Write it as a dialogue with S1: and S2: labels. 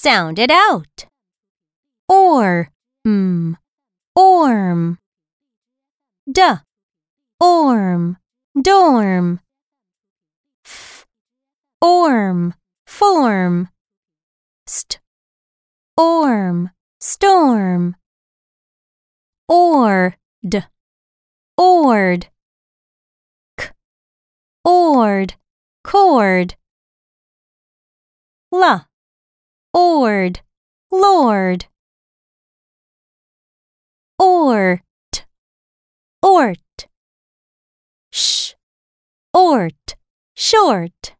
S1: Sound it out. Or, mm, orm. D, orm, dorm. F, orm, form. St, orm, storm. Ord, ord. K, ord, cord. L, ord, lord. Ort, ort. Sh, ort, short.